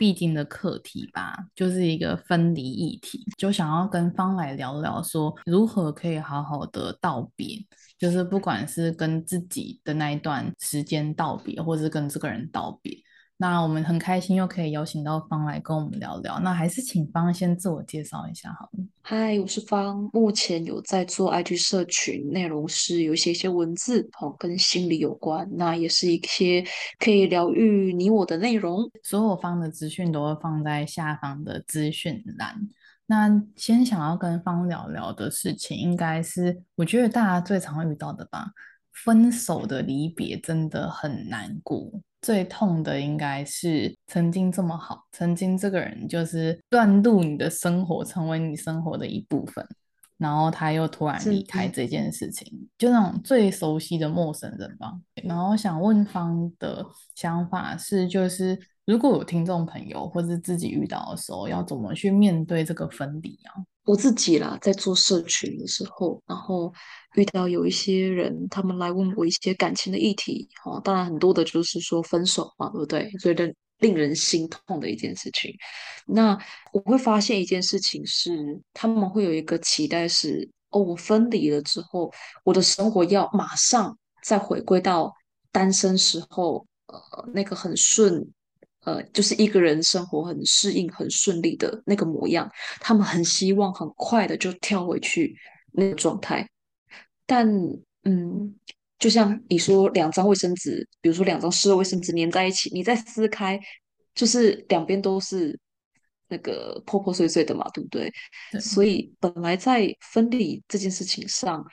必经的课题吧，就是一个分离议题，就想要跟方来聊聊，说如何可以好好的道别，就是不管是跟自己的那一段时间道别，或是跟这个人道别。那我们很开心又可以邀请到方来跟我们聊聊。那还是请方先自我介绍一下好了。嗨，我是方，目前有在做 IG 社群，内容是有一些一些文字哦，跟心理有关。那也是一些可以疗愈你我的内容。所有方的资讯都会放在下方的资讯栏。那先想要跟方聊聊的事情，应该是我觉得大家最常遇到的吧。分手的离别真的很难过。最痛的应该是曾经这么好，曾经这个人就是断入你的生活，成为你生活的一部分，然后他又突然离开这件事情，就那种最熟悉的陌生人吧。然后想问方的想法是，就是如果有听众朋友或是自己遇到的时候，要怎么去面对这个分离啊？我自己啦，在做社群的时候，然后遇到有一些人，他们来问我一些感情的议题，哦，当然很多的就是说分手嘛，对不对？所以令令人心痛的一件事情。那我会发现一件事情是，他们会有一个期待是，哦，我分离了之后，我的生活要马上再回归到单身时候，呃，那个很顺。呃，就是一个人生活很适应、很顺利的那个模样，他们很希望很快的就跳回去那个状态。但，嗯，就像你说，两张卫生纸，比如说两张湿的卫生纸粘在一起，你再撕开，就是两边都是那个破破碎碎的嘛，对不对？对。所以，本来在分离这件事情上，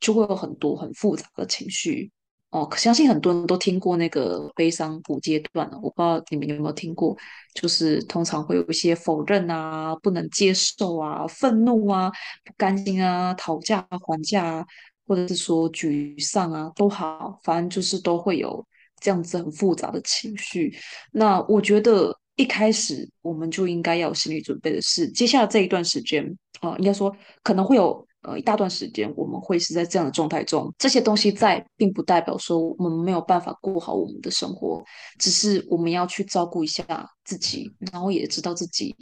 就会有很多很复杂的情绪。哦，相信很多人都听过那个悲伤五阶段，我不知道你们有没有听过，就是通常会有一些否认啊、不能接受啊、愤怒啊、不甘心啊、讨价还价啊，或者是说沮丧啊，都好，反正就是都会有这样子很复杂的情绪。那我觉得一开始我们就应该要有心理准备的是，接下来这一段时间啊，应该说可能会有。呃，一大段时间我们会是在这样的状态中，这些东西在，并不代表说我们没有办法过好我们的生活，只是我们要去照顾一下自己，然后也知道自己，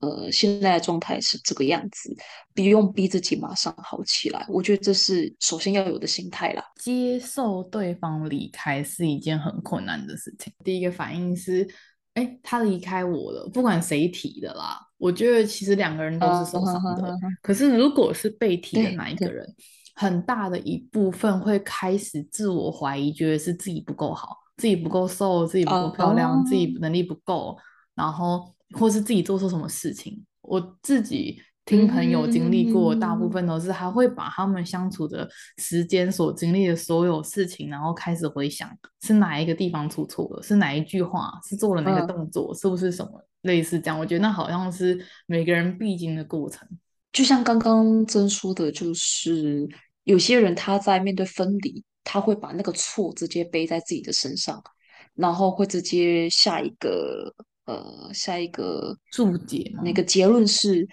呃，现在的状态是这个样子，不用逼自己马上好起来。我觉得这是首先要有的心态啦。接受对方离开是一件很困难的事情，第一个反应是。哎，他离开我了，不管谁提的啦，我觉得其实两个人都是受伤的。可是如果是被提的那一个人，很大的一部分会开始自我怀疑，觉得是自己不够好，自己不够瘦，自己不够漂亮，自己能力不够，然后或是自己做错什么事情，我自己。听朋友经历过，大部分都是他会把他们相处的时间所经历的所有事情，然后开始回想是哪一个地方出错了，是哪一句话，是做了哪个动作，是不是什么类似这样？我觉得那好像是每个人必经的过程。就像刚刚真说的，就是有些人他在面对分离，他会把那个错直接背在自己的身上，然后会直接下一个呃下一个注解，那个结论是。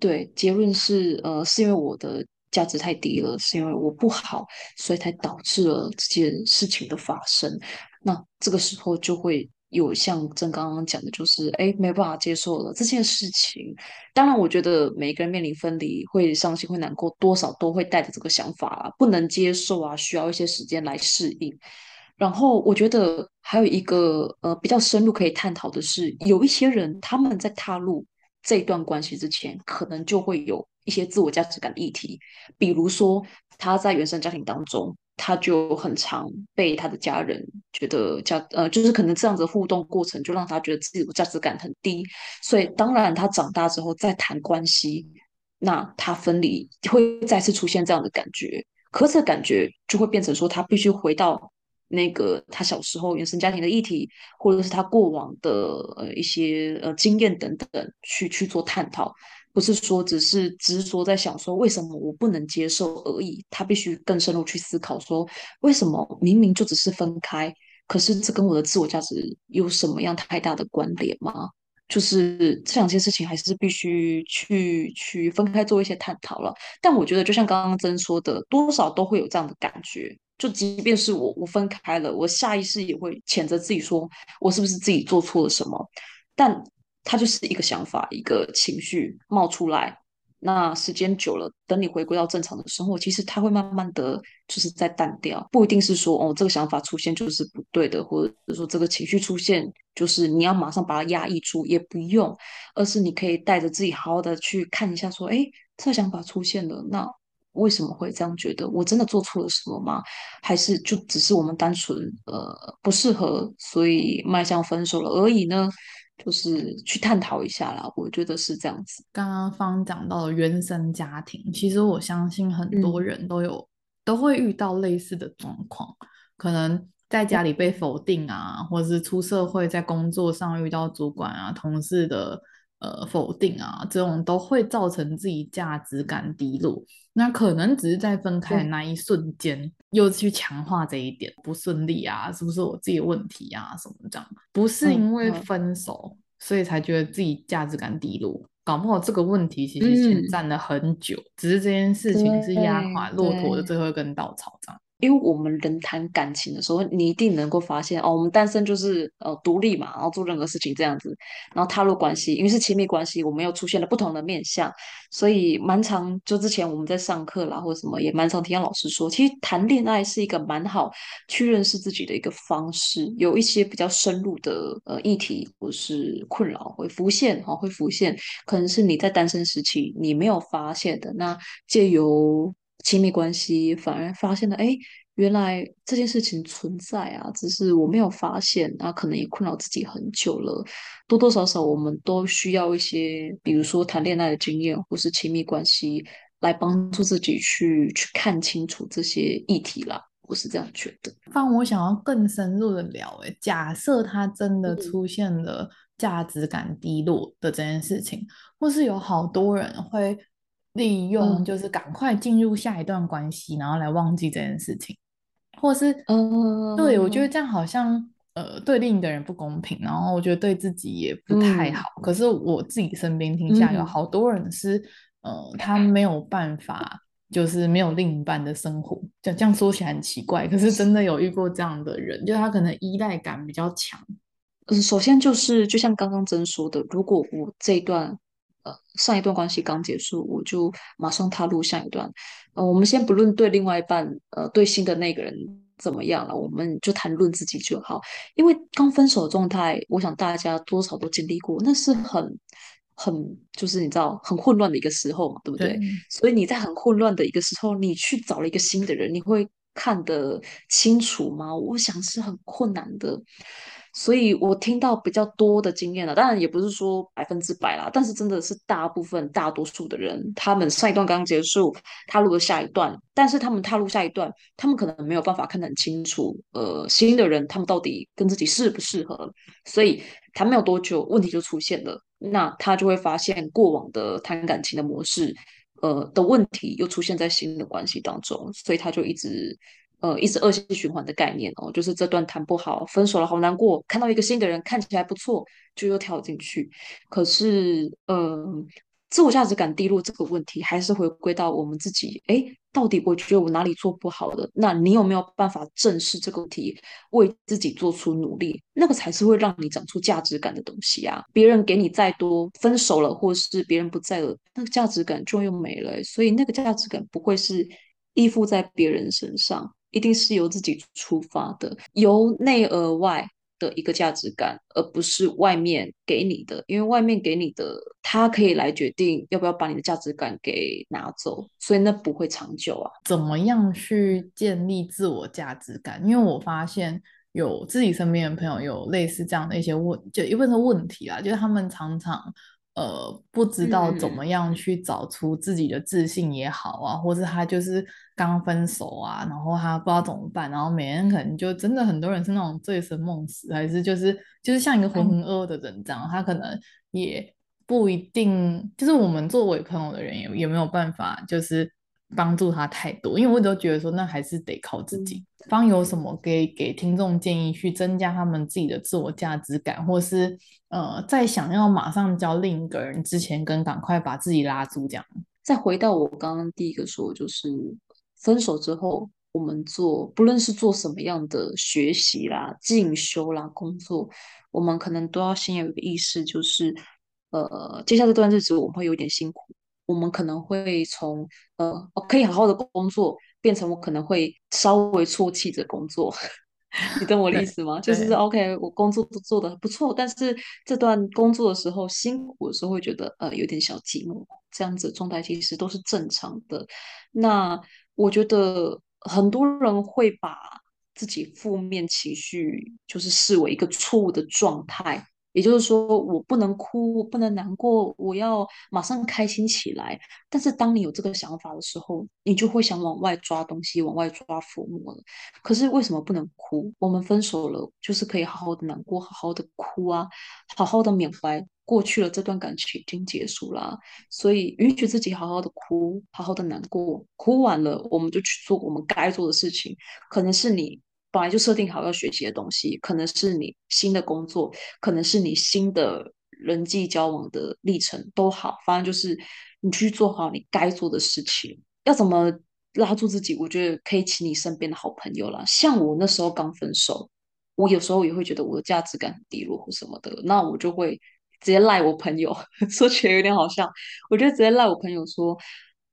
对，结论是，呃，是因为我的价值太低了，是因为我不好，所以才导致了这件事情的发生。那这个时候就会有像正刚刚讲的，就是，哎，没办法接受了这件事情。当然，我觉得每个人面临分离会伤心、会难过，多少都会带着这个想法啊，不能接受啊，需要一些时间来适应。然后，我觉得还有一个，呃，比较深入可以探讨的是，有一些人他们在踏入。这段关系之前，可能就会有一些自我价值感的议题，比如说他在原生家庭当中，他就很常被他的家人觉得价呃，就是可能这样子互动过程就让他觉得自己的价值感很低，所以当然他长大之后再谈关系，那他分离会再次出现这样的感觉，可是感觉就会变成说他必须回到那个他小时候原生家庭的议题，或者是他过往的呃一些呃经验等等，去去做探讨，不是说只是执着在想说为什么我不能接受而已，他必须更深入去思考说为什么明明就只是分开，可是这跟我的自我价值有什么样太大的关联吗？就是这两件事情还是必须去去分开做一些探讨了。但我觉得就像刚刚曾说的，多少都会有这样的感觉。就即便是我我分开了，我下意识也会谴责自己说，我是不是自己做错了什么？但它就是一个想法，一个情绪冒出来。那时间久了，等你回归到正常的生活，其实它会慢慢的就是在淡掉。不一定是说哦，这个想法出现就是不对的，或者说这个情绪出现就是你要马上把它压抑住，也不用，而是你可以带着自己好好的去看一下，说，哎，这想法出现了，那。为什么会这样觉得？我真的做错了什么吗？还是就只是我们单纯呃不适合，所以迈向分手了而已呢？就是去探讨一下啦。我觉得是这样子。刚刚方讲到的原生家庭，其实我相信很多人都有、嗯、都会遇到类似的状况，可能在家里被否定啊，或者是出社会在工作上遇到主管啊、同事的。呃，否定啊，这种都会造成自己价值感低落。那可能只是在分开的那一瞬间，又去强化这一点不顺利啊，是不是我自己的问题啊，什么这样？不是因为分手，嗯、所以才觉得自己价值感低落。搞不好这个问题其实潜藏了很久，嗯、只是这件事情是压垮骆驼的最后一根稻草这样。因为我们人谈感情的时候，你一定能够发现哦，我们单身就是呃独立嘛，然后做任何事情这样子，然后踏入关系，因为是亲密关系，我们又出现了不同的面向，所以蛮常就之前我们在上课啦或者什么，也蛮常听到老师说，其实谈恋爱是一个蛮好去认识自己的一个方式，有一些比较深入的呃议题或是困扰会浮现哈、哦，会浮现，可能是你在单身时期你没有发现的，那借由。亲密关系反而发现了，哎，原来这件事情存在啊，只是我没有发现，那可能也困扰自己很久了。多多少少，我们都需要一些，比如说谈恋爱的经验，或是亲密关系，来帮助自己去去看清楚这些议题啦。我是这样觉得。放我想要更深入的聊，哎，假设他真的出现了价值感低落的这件事情，嗯、或是有好多人会。利用就是赶快进入下一段关系，嗯、然后来忘记这件事情，或是，嗯，对，我觉得这样好像呃对另一个人不公平，然后我觉得对自己也不太好。嗯、可是我自己身边听下有好多人是，嗯、呃，他没有办法，就是没有另一半的生活，就这样说起来很奇怪，可是真的有遇过这样的人，就他可能依赖感比较强。嗯，首先就是就像刚刚曾说的，如果我这一段。上一段关系刚结束，我就马上踏入下一段。呃，我们先不论对另外一半，呃，对新的那个人怎么样了，我们就谈论自己就好。因为刚分手的状态，我想大家多少都经历过，那是很、很，就是你知道，很混乱的一个时候嘛，对不对？对。所以你在很混乱的一个时候，你去找了一个新的人，你会看得清楚吗？我想是很困难的。所以我听到比较多的经验了，当然也不是说百分之百啦，但是真的是大部分大多数的人，他们上一段刚结束，踏入了下一段，但是他们踏入下一段，他们可能没有办法看得很清楚，呃，新的人他们到底跟自己适不适合，所以谈没有多久，问题就出现了，那他就会发现过往的谈感情的模式，呃，的问题又出现在新的关系当中，所以他就一直。呃，一直恶性循环的概念哦，就是这段谈不好，分手了，好难过。看到一个新的人，看起来不错，就又跳进去。可是，呃，自我价值感低落这个问题，还是回归到我们自己。哎，到底我觉得我哪里做不好的？那你有没有办法正视这个问题，为自己做出努力？那个才是会让你长出价值感的东西啊！别人给你再多，分手了，或是别人不在了，那个价值感就又没了。所以，那个价值感不会是依附在别人身上。一定是由自己出发的，由内而外的一个价值感，而不是外面给你的。因为外面给你的，它可以来决定要不要把你的价值感给拿走，所以那不会长久啊。怎么样去建立自我价值感？因为我发现有自己身边的朋友有类似这样的一些问，就一问的问题啊，就是他们常常呃不知道怎么样去找出自己的自信也好啊，嗯、或者他就是刚分手啊，然后他不知道怎么办，然后每天可能就真的很多人是那种醉生梦死，还是就是就是像一个浑浑噩噩的人这样，嗯、他可能也不一定，就是我们作为朋友的人也也没有办法，就是。帮助他太多，因为我都觉得说，那还是得靠自己。方有什么给给听众建议，去增加他们自己的自我价值感，或是呃，在想要马上交另一个人之前，跟赶快把自己拉住，这样。再回到我刚刚第一个说，就是分手之后，我们做不论是做什么样的学习啦、进修啦、工作，我们可能都要先有一个意识，就是呃，接下来这段日子我们会有点辛苦。我们可能会从呃，可以好好的工作，变成我可能会稍微啜泣着工作，你懂我的意思吗？就是 OK，我工作都做的不错，但是这段工作的时候辛苦的时候会觉得呃有点小寂寞，这样子状态其实都是正常的。那我觉得很多人会把自己负面情绪就是视为一个错误的状态。也就是说，我不能哭，我不能难过，我要马上开心起来。但是，当你有这个想法的时候，你就会想往外抓东西，往外抓浮木了。可是，为什么不能哭？我们分手了，就是可以好好的难过，好好的哭啊，好好的缅怀过去了。这段感情已经结束了，所以允许自己好好的哭，好好的难过。哭完了，我们就去做我们该做的事情。可能是你。本来就设定好要学习的东西，可能是你新的工作，可能是你新的人际交往的历程都好，反正就是你去做好你该做的事情。要怎么拉住自己？我觉得可以请你身边的好朋友啦。像我那时候刚分手，我有时候也会觉得我的价值感很低落或什么的，那我就会直接赖我朋友，说起来有点好笑，我就直接赖我朋友说。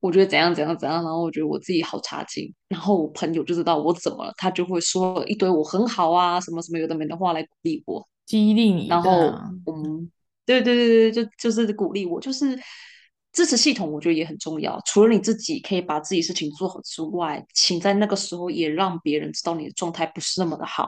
我觉得怎样怎样怎样，然后我觉得我自己好差劲，然后我朋友就知道我怎么了，他就会说一堆我很好啊，什么什么有的没的话来鼓励我，激励你。然后，嗯，对对对对，就就是鼓励我，就是支持系统，我觉得也很重要。除了你自己可以把自己事情做好之外，请在那个时候也让别人知道你的状态不是那么的好。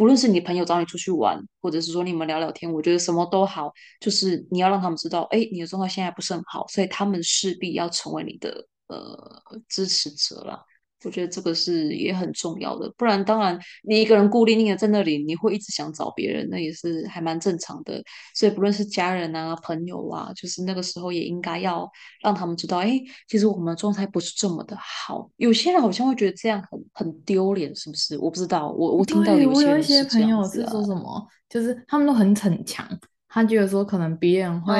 不论是你朋友找你出去玩，或者是说你们聊聊天，我觉得什么都好，就是你要让他们知道，哎，你的状况现在不是很好，所以他们势必要成为你的呃支持者了。我觉得这个是也很重要的，不然当然你一个人孤零零的在那里，你会一直想找别人，那也是还蛮正常的。所以不论是家人啊、朋友啊，就是那个时候也应该要让他们知道，哎，其实我们的状态不是这么的好。有些人好像会觉得这样很很丢脸，是不是？我不知道，我我听到有些、啊、我有一些朋友是说什么，就是他们都很逞强，他觉得说可能别人会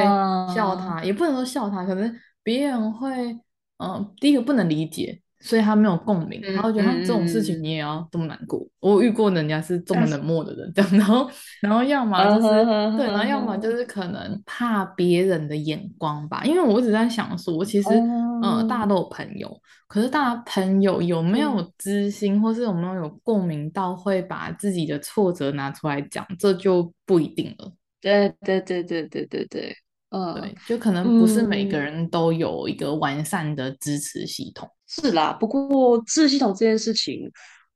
笑他，啊、也不能说笑他，可能别人会，嗯、呃，第一个不能理解。所以他没有共鸣，然后觉得他这种事情你也要这么难过。嗯、我遇过人家是这么冷漠的人，这样，然后，然后要么就是对，然后要么就是可能怕别人的眼光吧。因为我一直在想说，其实，嗯、呃，大家都有朋友，可是大家朋友有没有知心，或是有没有有共鸣到会把自己的挫折拿出来讲，这就不一定了。对对对对对对对。嗯，对，就可能不是每个人都有一个完善的支持系统。是啦，不过知识系统这件事情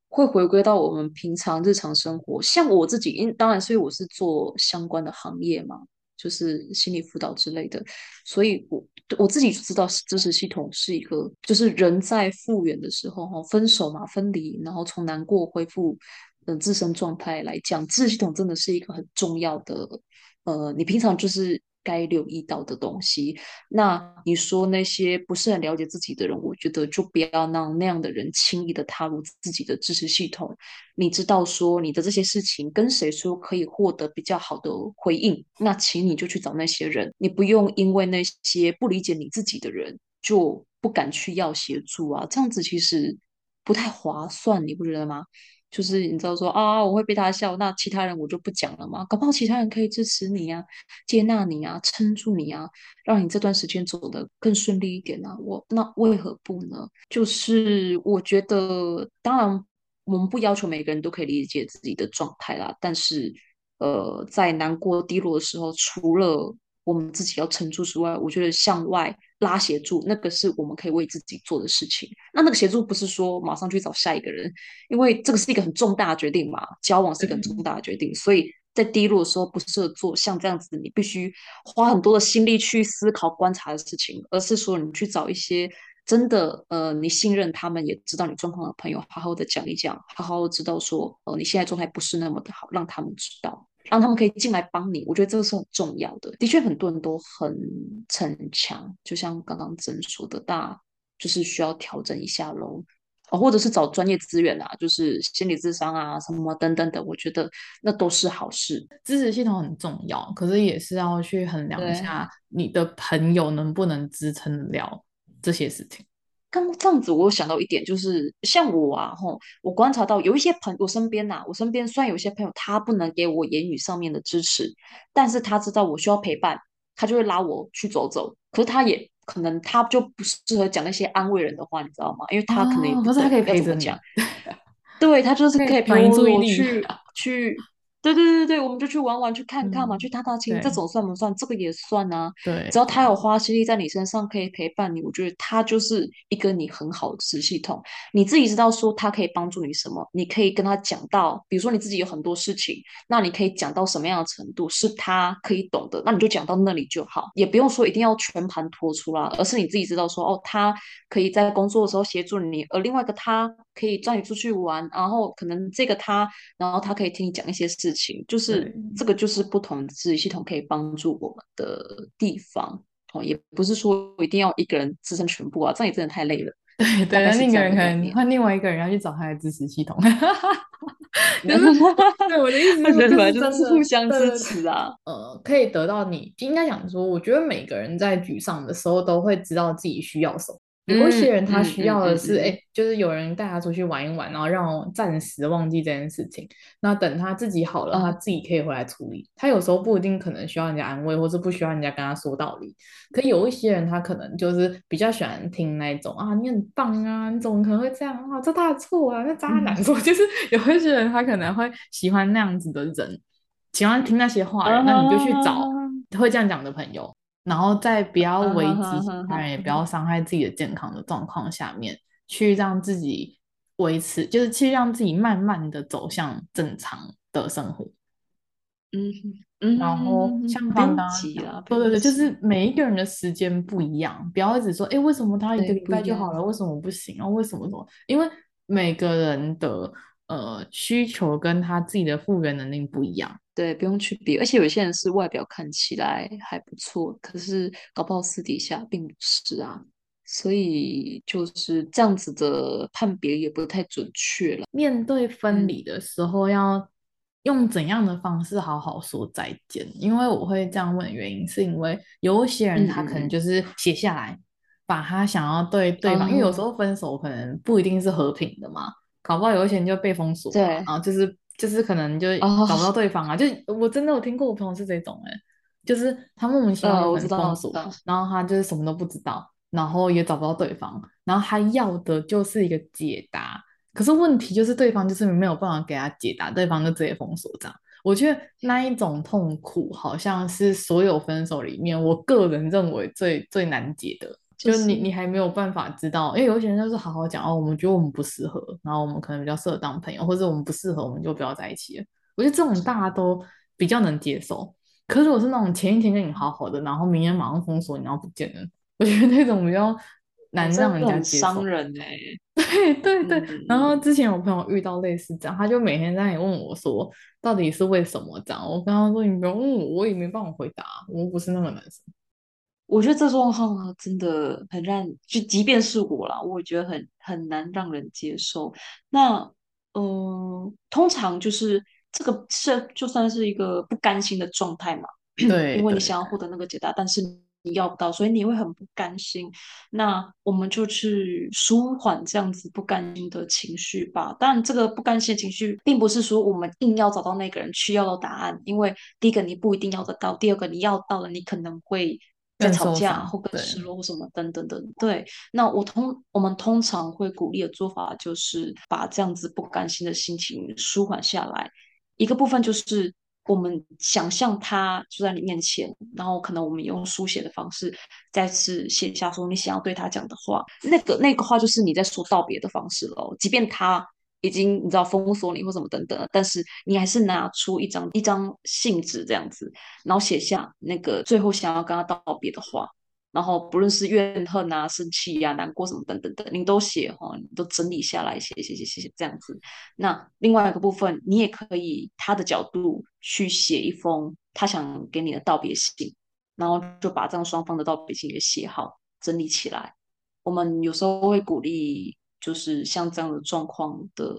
会回归到我们平常日常生活。像我自己，因当然，所以我是做相关的行业嘛，就是心理辅导之类的，所以我我自己就知道支持系统是一个，就是人在复原的时候，哈，分手嘛，分离，然后从难过恢复嗯自身状态来讲，支持系统真的是一个很重要的。呃，你平常就是。该留意到的东西，那你说那些不是很了解自己的人，我觉得就不要让那样的人轻易的踏入自己的支持系统。你知道说你的这些事情跟谁说可以获得比较好的回应，那请你就去找那些人，你不用因为那些不理解你自己的人就不敢去要协助啊，这样子其实不太划算，你不觉得吗？就是你知道说啊，我会被他笑，那其他人我就不讲了吗？搞不好其他人可以支持你啊，接纳你啊，撑住你啊，让你这段时间走得更顺利一点啊。我那为何不呢？就是我觉得，当然我们不要求每个人都可以理解自己的状态啦，但是呃，在难过低落的时候，除了我们自己要撑住之外，我觉得向外拉协助，那个是我们可以为自己做的事情。那那个协助不是说马上去找下一个人，因为这个是一个很重大的决定嘛，交往是一个很重大的决定，嗯、所以在低落的时候不适合做像这样子，你必须花很多的心力去思考、观察的事情，而是说你去找一些真的呃你信任他们也知道你状况的朋友，好好的讲一讲，好好的知道说呃你现在状态不是那么的好，让他们知道，让他们可以进来帮你。我觉得这个是很重要的。的确，很多人都很逞强，就像刚刚真说的，大就是需要调整一下喽。哦，或者是找专业资源啊，就是心理智商啊，什么等等的，我觉得那都是好事。支持系统很重要，可是也是要去衡量一下你的朋友能不能支撑得了这些事情。刚这样子，我有想到一点，就是像我啊，吼，我观察到有一些朋友，我身边呐、啊，我身边虽然有些朋友他不能给我言语上面的支持，但是他知道我需要陪伴，他就会拉我去走走。可是他也。可能他就不适合讲那些安慰人的话，你知道吗？因为他可能也不知道该怎么讲。对，他就是可以陪我去去。对对对对，我们就去玩玩，去看看嘛，嗯、去踏踏青，这种算不算？这个也算啊。对，只要他有花心力在你身上，可以陪伴你，我觉得他就是一个你很好的支持系统。你自己知道说他可以帮助你什么，你可以跟他讲到，比如说你自己有很多事情，那你可以讲到什么样的程度是他可以懂的，那你就讲到那里就好，也不用说一定要全盘托出啦，而是你自己知道说哦，他可以在工作的时候协助你，而另外一个他可以带你出去玩，然后可能这个他，然后他可以听你讲一些事情。就是这个，就是不同的支持系统可以帮助我们的地方哦，也不是说一定要一个人支撑全部啊，这样也真的太累了。对对，另一个人可能换另外一个人要去找他的支持系统。对，我的意思是，就是就是互相支持啊。呃，可以得到你应该讲说，我觉得每个人在沮丧的时候都会知道自己需要什么。有一些人他需要的是，哎、嗯嗯嗯嗯欸，就是有人带他出去玩一玩，然后让我暂时忘记这件事情。那等他自己好了，他自己可以回来处理。嗯、他有时候不一定可能需要人家安慰，或是不需要人家跟他说道理。可有一些人他可能就是比较喜欢听那种啊，你很棒啊，你怎么可能会这样啊？这他的错啊，那渣男说、嗯、就是有一些人他可能会喜欢那样子的人，喜欢听那些话，嗯、那你就去找会这样讲的朋友。然后在不要危及他人，也不要伤害自己的健康的状况下面，去让自己维持，就是去让自己慢慢的走向正常的生活。嗯嗯，然后像刚刚对对对，就是每一个人的时间不一样，不要一直说，哎，为什么他一个礼拜就好了？为什么不行？然后为什么什么？因为每个人的呃需求跟他自己的复原能力不一样。对，不用去比，而且有些人是外表看起来还不错，可是搞不好私底下并不是啊，所以就是这样子的判别也不太准确了。面对分离的时候，要用怎样的方式好好说再见？因为我会这样问的原因，是因为有一些人他可能就是写下来，嗯、把他想要对对方，嗯、因为有时候分手可能不一定是和平的嘛，搞不好有一些人就被封锁，对，然后就是。就是可能就找不到对方啊，oh. 就我真的有听过我朋友是这种哎、欸，就是他莫名其妙很封锁，然后他就是什么都不知道，然后也找不到对方，然后他要的就是一个解答，可是问题就是对方就是没有办法给他解答，对方就直接封锁这样。我觉得那一种痛苦好像是所有分手里面，我个人认为最最难解的。就是你，你还没有办法知道，因为有些人就是好好讲哦，我们觉得我们不适合，然后我们可能比较适合当朋友，或者我们不适合，我们就不要在一起了。我觉得这种大家都比较能接受。可是我是那种前一天跟你好好的，然后明天马上封锁你，然后不见了，我觉得那种比较难让人家接受。伤人哎、欸，对对对。嗯、然后之前我朋友遇到类似这样，他就每天在那里问我说，到底是为什么这样？我跟他说，你不用问我，我也没办法回答，我不是那个男生。我觉得这状况啊，真的很让，就即便是我啦，我也觉得很很难让人接受。那，嗯、呃，通常就是这个是就算是一个不甘心的状态嘛，对，因为你想要获得那个解答，但是你要不到，所以你会很不甘心。那我们就去舒缓这样子不甘心的情绪吧。当然，这个不甘心的情绪，并不是说我们硬要找到那个人去要到答案，因为第一个你不一定要得到，第二个你要到了，你可能会。在吵架或更失落或什么等等等，对。那我通我们通常会鼓励的做法就是把这样子不甘心的心情舒缓下来。一个部分就是我们想象他就在你面前，然后可能我们用书写的方式再次写下说你想要对他讲的话。那个那个话就是你在说道别的方式喽，即便他已经你知道封锁你或什么等等，但是你还是拿出一张一张信纸这样子，然后写下那个最后想要跟他道别的话。然后不论是怨恨啊、生气呀、啊、难过什么等等的，你都写哈，你都整理下来，写写写写写这样子。那另外一个部分，你也可以他的角度去写一封他想给你的道别信，然后就把这样双方的道别信给写好，整理起来。我们有时候会鼓励，就是像这样的状况的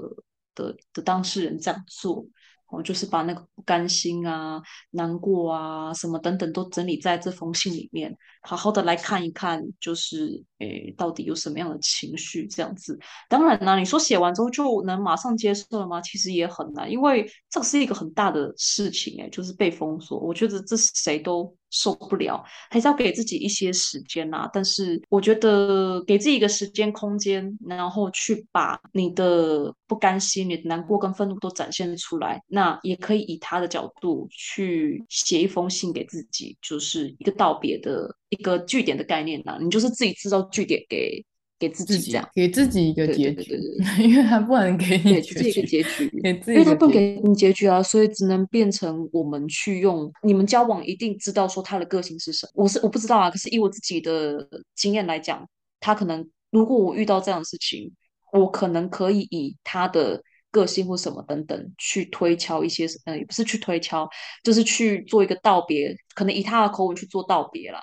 的的当事人这样做。我就是把那个不甘心啊、难过啊、什么等等都整理在这封信里面，好好的来看一看，就是诶，到底有什么样的情绪这样子。当然啦，你说写完之后就能马上接受了吗？其实也很难，因为这是一个很大的事情，诶，就是被封锁。我觉得这谁都。受不了，还是要给自己一些时间呐、但是我觉得给自己一个时间空间，然后去把你的不甘心、你的难过跟愤怒都展现出来。那也可以以他的角度去写一封信给自己，就是一个道别的一个据点的概念呐、啊。你就是自己制造据点给。给自己这样，给自己一个结局，因为他不能给你结局，给自己一个结局，因为他不能给你结局啊，所以只能变成我们去用。你们交往一定知道说他的个性是什么，我是我不知道啊。可是以我自己的经验来讲，他可能如果我遇到这样的事情，我可能可以以他的个性或什么等等去推敲一些，呃，也不是去推敲，就是去做一个道别，可能以他的口吻去做道别啦，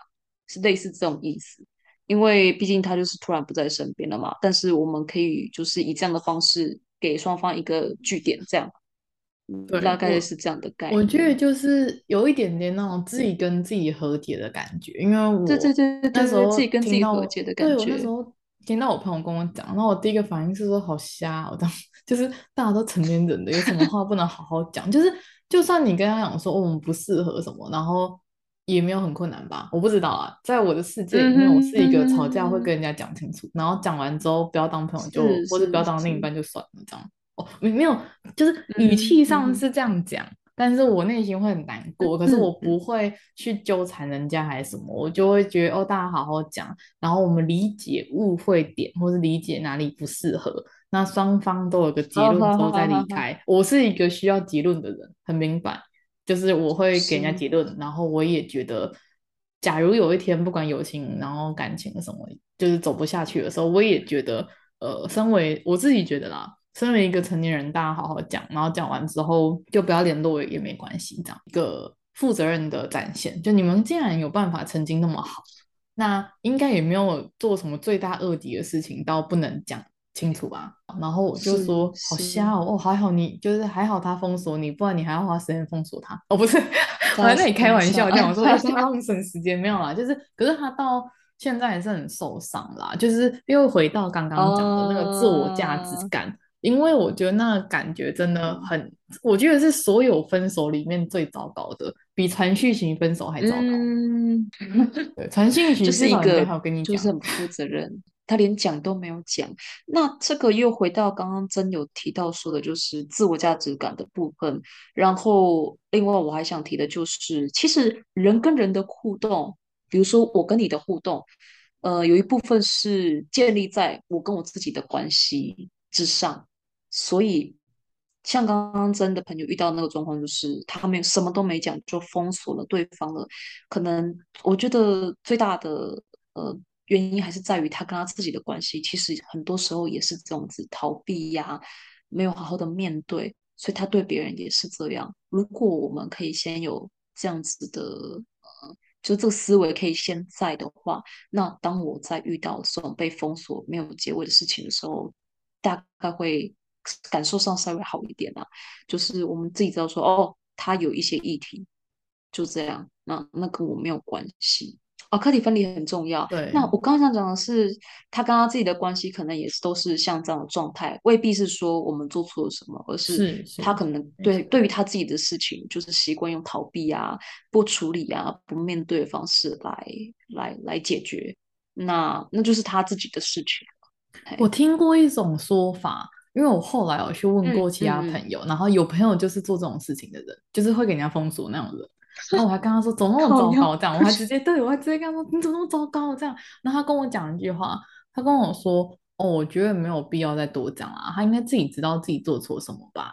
是类似这种意思。因为毕竟他就是突然不在身边了嘛，但是我们可以就是以这样的方式给双方一个据点，这样，对，大概是这样的概念。我觉得就是有一点点那种自己跟自己和解的感觉，因为我对对对，那时候自己跟自己和解的感觉。对，我那时候听到我朋友跟我讲，然后我第一个反应是说好瞎，我当就是大家都成年人的，有什么话不能好好讲？就是就算你跟他讲说我们不适合什么，然后。也没有很困难吧？我不知道啊，在我的世界里面，我是一个吵架会跟人家讲清楚，嗯、然后讲完之后不要当朋友就，或者不要当另一半就算了这样。哦，没没有，就是语气上是这样讲，嗯、但是我内心会很难过，可是我不会去纠缠人家还是什么，我就会觉得哦，大家好好讲，然后我们理解误会点，或是理解哪里不适合，那双方都有个结论之后再离开。我是一个需要结论的人，很明白。就是我会给人家结论，然后我也觉得，假如有一天不管友情，然后感情什么，就是走不下去的时候，我也觉得，呃，身为我自己觉得啦，身为一个成年人，大家好好讲，然后讲完之后就不要联络也没关系，这样一个负责任的展现。就你们既然有办法曾经那么好，那应该也没有做什么罪大恶极的事情，到不能讲。清楚吧，然后我就说好瞎哦，哦还好你就是还好他封锁你，不然你还要花时间封锁他。哦，不是，我在那里开玩笑这样，我说 他他很省时间没有啦，就是可是他到现在还是很受伤啦，就是又回到刚刚讲的那个自我价值感，哦、因为我觉得那个感觉真的很，嗯、我觉得是所有分手里面最糟糕的，比传讯型分手还糟糕。嗯，对，传讯 息就是一个就是很不负责任。他连讲都没有讲，那这个又回到刚刚真有提到说的，就是自我价值感的部分。然后，另外我还想提的就是，其实人跟人的互动，比如说我跟你的互动，呃，有一部分是建立在我跟我自己的关系之上。所以，像刚刚真的朋友遇到那个状况，就是他没有什么都没讲就封锁了对方了。可能我觉得最大的呃。原因还是在于他跟他自己的关系，其实很多时候也是这样子逃避呀、没有好好的面对，所以他对别人也是这样。如果我们可以先有这样子的，呃，就这个思维可以先在的话，那当我在遇到这种被封锁、没有结尾的事情的时候，大概会感受上稍微好一点啊。就是我们自己知道说，哦，他有一些议题，就这样，那那跟我没有关系。哦，课题分离很重要。对，那我刚刚想讲的是，他跟他自己的关系可能也是都是像这样的状态，未必是说我们做错了什么，而是他可能对对于他自己的事情，就是习惯用逃避啊、不处理啊、不面对的方式来来来解决。那那就是他自己的事情。我听过一种说法，因为我后来我去问过其他朋友，嗯嗯、然后有朋友就是做这种事情的人，就是会给人家封锁那种人。然后我还跟他说，怎么那么糟糕？这样，我还直接对我还直接跟他说，你怎么那么糟糕？这样，然后他跟我讲一句话，他跟我说，哦，我觉得没有必要再多讲了，他应该自己知道自己做错什么吧。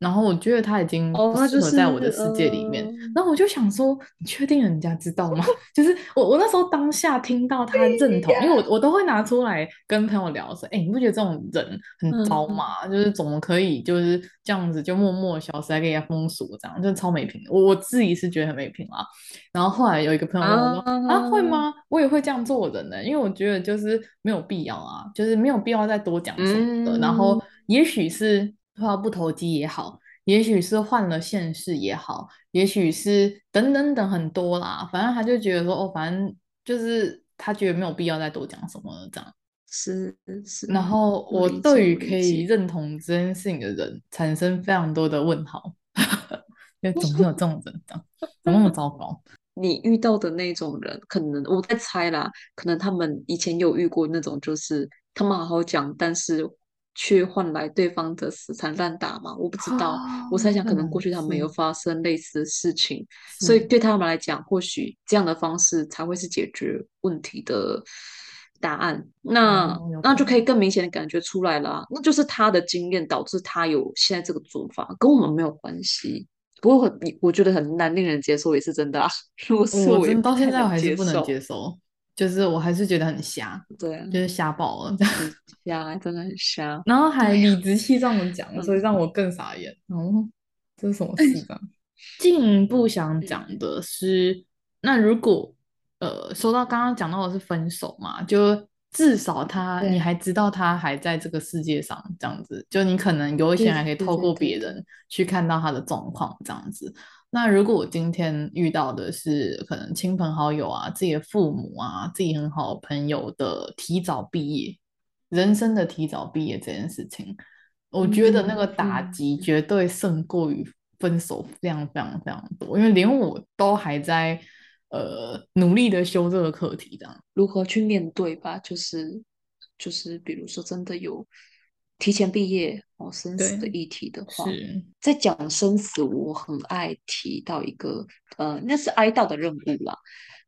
然后我觉得他已经不适合在我的世界里面。Oh, 然后我就想说，你确定人家知道吗？就是我我那时候当下听到他认同，因为我我都会拿出来跟朋友聊说，哎，你不觉得这种人很糟吗？嗯、就是怎么可以就是这样子就默默消失，还给人家封锁这样，就超没品。我我自己是觉得很没品啊。然后后来有一个朋友跟我说，uh, 啊会吗？我也会这样做的呢，因为我觉得就是没有必要啊，就是没有必要再多讲什么的。嗯、然后也许是。话不投机也好，也许是换了县市也好，也许是等等等很多啦。反正他就觉得说，哦，反正就是他觉得没有必要再多讲什么了，这样。是是。然后我对于可以认同这件事情的人产生非常多的问号，因为总是有这种人这样，怎么那么糟糕？你遇到的那种人，可能我在猜啦，可能他们以前有遇过那种，就是他们好好讲，但是。去换来对方的死缠烂打嘛？我不知道，啊、我猜想可能过去他们有发生类似的事情，所以对他们来讲，或许这样的方式才会是解决问题的答案。那、嗯、那就可以更明显的感觉出来了，那就是他的经验导致他有现在这个做法，跟我们没有关系。不过很，我觉得很难令人接受，也是真的啊。如果是我，我到现在我还是不能接受。就是我还是觉得很瞎，对，就是瞎爆了，瞎，真的很瞎。然后还理直气壮的讲，所以让我更傻眼。哦，这是什么事啊？进一步想讲的是，那如果呃，说到刚刚讲到的是分手嘛，就至少他你还知道他还在这个世界上，这样子，就你可能有一些还可以透过别人去看到他的状况，这样子。那如果我今天遇到的是可能亲朋好友啊、自己的父母啊、自己很好的朋友的提早毕业，人生的提早毕业这件事情，我觉得那个打击绝对胜过于分手非常非常非常多，因为连我都还在呃努力的修这个课题这样，如何去面对吧？就是就是比如说真的有。提前毕业哦，生死的议题的话，在讲生死，我很爱提到一个呃，那是哀悼的任务啦。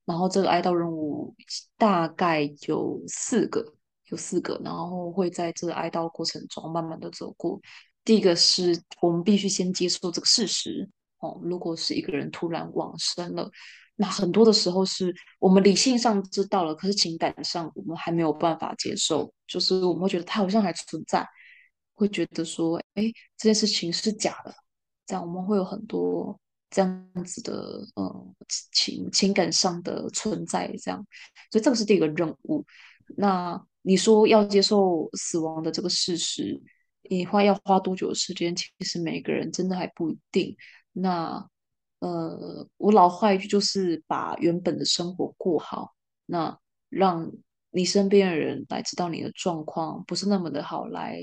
然后这个哀悼任务大概有四个，有四个，然后会在这个哀悼过程中慢慢的走过。第一个是我们必须先接受这个事实哦，如果是一个人突然往生了，那很多的时候是我们理性上知道了，可是情感上我们还没有办法接受，就是我们会觉得他好像还存在。会觉得说，哎，这件事情是假的，这样我们会有很多这样子的，呃，情情感上的存在，这样，所以这个是第一个任务。那你说要接受死亡的这个事实，你花要花多久的时间？其实每个人真的还不一定。那，呃，我老话一句就是把原本的生活过好，那让。你身边的人来知道你的状况不是那么的好，来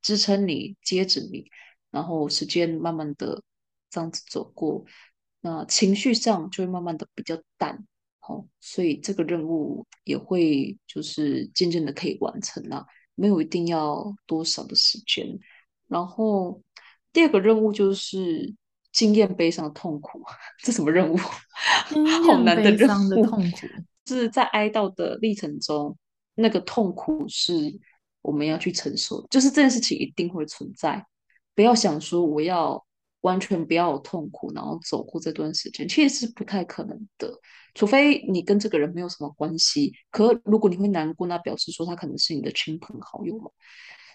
支撑你、接着你，然后时间慢慢的这样子走过，那情绪上就会慢慢的比较淡，好，所以这个任务也会就是渐渐的可以完成了，没有一定要多少的时间。然后第二个任务就是经验悲伤的痛苦，这什么任务？好难的任务。是在哀悼的历程中，那个痛苦是我们要去承受，就是这件事情一定会存在。不要想说我要完全不要有痛苦，然后走过这段时间，其实是不太可能的。除非你跟这个人没有什么关系，可如果你会难过，那表示说他可能是你的亲朋好友嘛，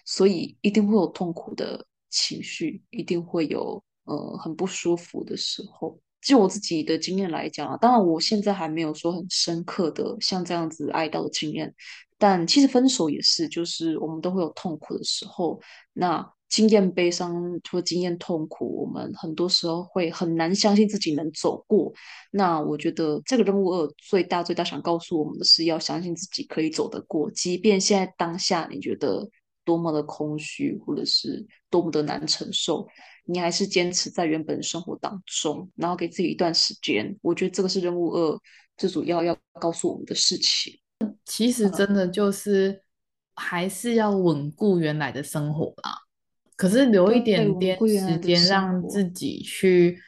所以一定会有痛苦的情绪，一定会有呃很不舒服的时候。就我自己的经验来讲啊，当然我现在还没有说很深刻的像这样子哀悼的经验，但其实分手也是，就是我们都会有痛苦的时候。那经验悲伤或经验痛苦，我们很多时候会很难相信自己能走过。那我觉得这个任务二最大最大想告诉我们的是，要相信自己可以走得过，即便现在当下你觉得多么的空虚，或者是多么的难承受。你还是坚持在原本生活当中，然后给自己一段时间。我觉得这个是任务二最主要要告诉我们的事情。其实真的就是还是要稳固原来的生活啦，可是留一点点时间让自己去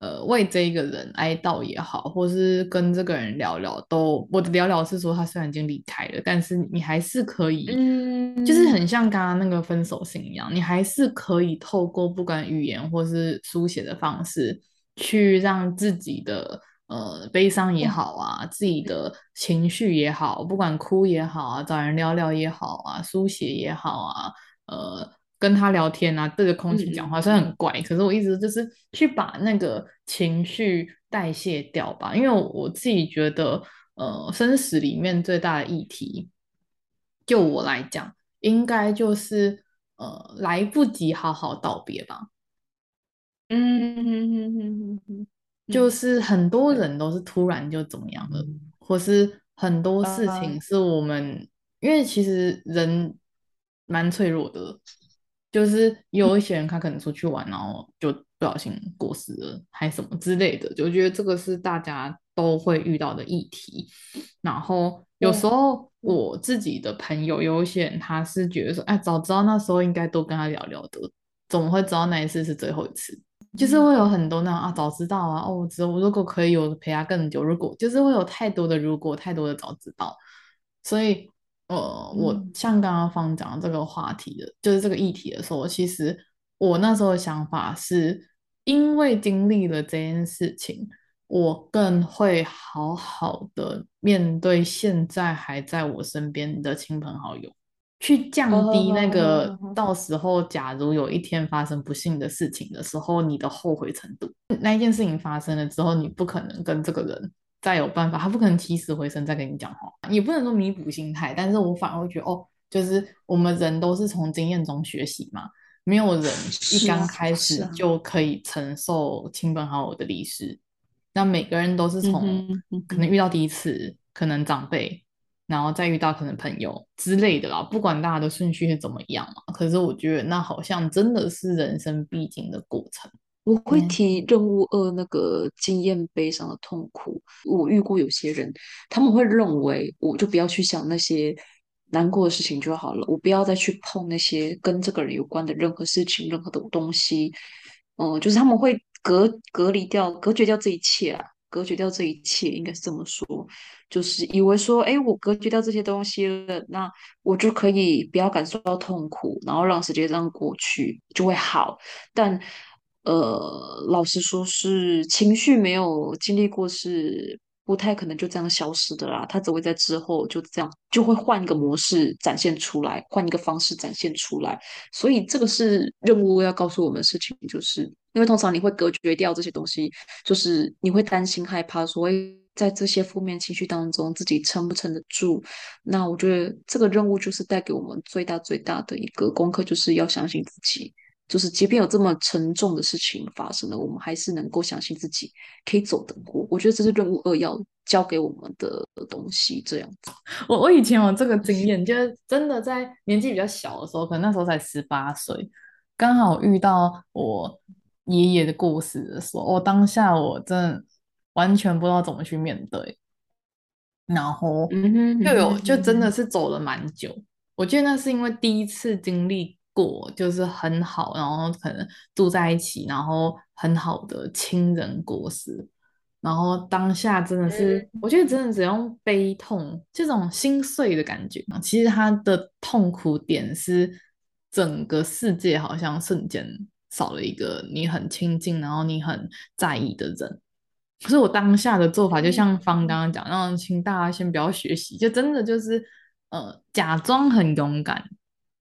呃为这一个人哀悼也好，或是跟这个人聊聊，都我的聊聊是说他虽然已经离开了，但是你还是可以，嗯，就是很像刚刚那个分手信一样，你还是可以透过不管语言或是书写的方式，去让自己的。呃，悲伤也好啊，自己的情绪也好，不管哭也好啊，找人聊聊也好啊，书写也好啊，呃，跟他聊天啊，对着空气讲话，虽然很怪，可是我一直就是去把那个情绪代谢掉吧，因为我，我自己觉得，呃，生死里面最大的议题，就我来讲，应该就是呃，来不及好好道别吧。嗯嗯嗯嗯嗯。就是很多人都是突然就怎么样了，嗯、或是很多事情是我们，嗯、因为其实人蛮脆弱的，就是有一些人他可能出去玩，然后就不小心过世了，还什么之类的，就觉得这个是大家都会遇到的议题。然后有时候我自己的朋友有一些人，他是觉得说，哎，早知道那时候应该多跟他聊聊的，怎么会知道那一次是最后一次？就是会有很多那种啊，早知道啊，哦，只我如果可以，我陪他更久。如果就是会有太多的如果，太多的早知道。所以，呃，我像刚刚方讲的这个话题的，就是这个议题的时候，其实我那时候的想法是，因为经历了这件事情，我更会好好的面对现在还在我身边的亲朋好友。去降低那个到时候，假如有一天发生不幸的事情的时候，你的后悔程度。那一件事情发生了之后，你不可能跟这个人再有办法，他不可能起死回生再跟你讲话，也不能说弥补心态。但是我反而会觉得，哦，就是我们人都是从经验中学习嘛，没有人一刚开始就可以承受亲朋好友的离世。那每个人都是从可能遇到第一次，可能长辈。然后再遇到可能朋友之类的啦，不管大家的顺序是怎么样嘛，可是我觉得那好像真的是人生必经的过程。我会提任务二那个经验悲伤的痛苦。我遇过有些人，他们会认为我就不要去想那些难过的事情就好了，我不要再去碰那些跟这个人有关的任何事情、任何的东西。嗯，就是他们会隔隔离掉、隔绝掉这一切啊。隔绝掉这一切，应该是这么说，就是以为说，哎，我隔绝掉这些东西了，那我就可以不要感受到痛苦，然后让时间这样过去就会好。但，呃，老实说，是情绪没有经历过是。不太可能就这样消失的啦，它只会在之后就这样就会换一个模式展现出来，换一个方式展现出来。所以这个是任务要告诉我们的事情，就是因为通常你会隔绝掉这些东西，就是你会担心害怕，所以在这些负面情绪当中自己撑不撑得住。那我觉得这个任务就是带给我们最大最大的一个功课，就是要相信自己。就是，即便有这么沉重的事情发生了，我们还是能够相信自己可以走得过。我觉得这是任务二要教给我们的东西。这样子，我我以前有这个经验，就是真的在年纪比较小的时候，可能那时候才十八岁，刚好遇到我爷爷的故事的时候，我当下我真的完全不知道怎么去面对，然后就有就真的是走了蛮久。我记得那是因为第一次经历。过就是很好，然后可能住在一起，然后很好的亲人过世，然后当下真的是，我觉得真的只用悲痛这种心碎的感觉，其实他的痛苦点是整个世界好像瞬间少了一个你很亲近，然后你很在意的人。可是我当下的做法，就像方刚刚讲，让请大家先不要学习，就真的就是呃假装很勇敢。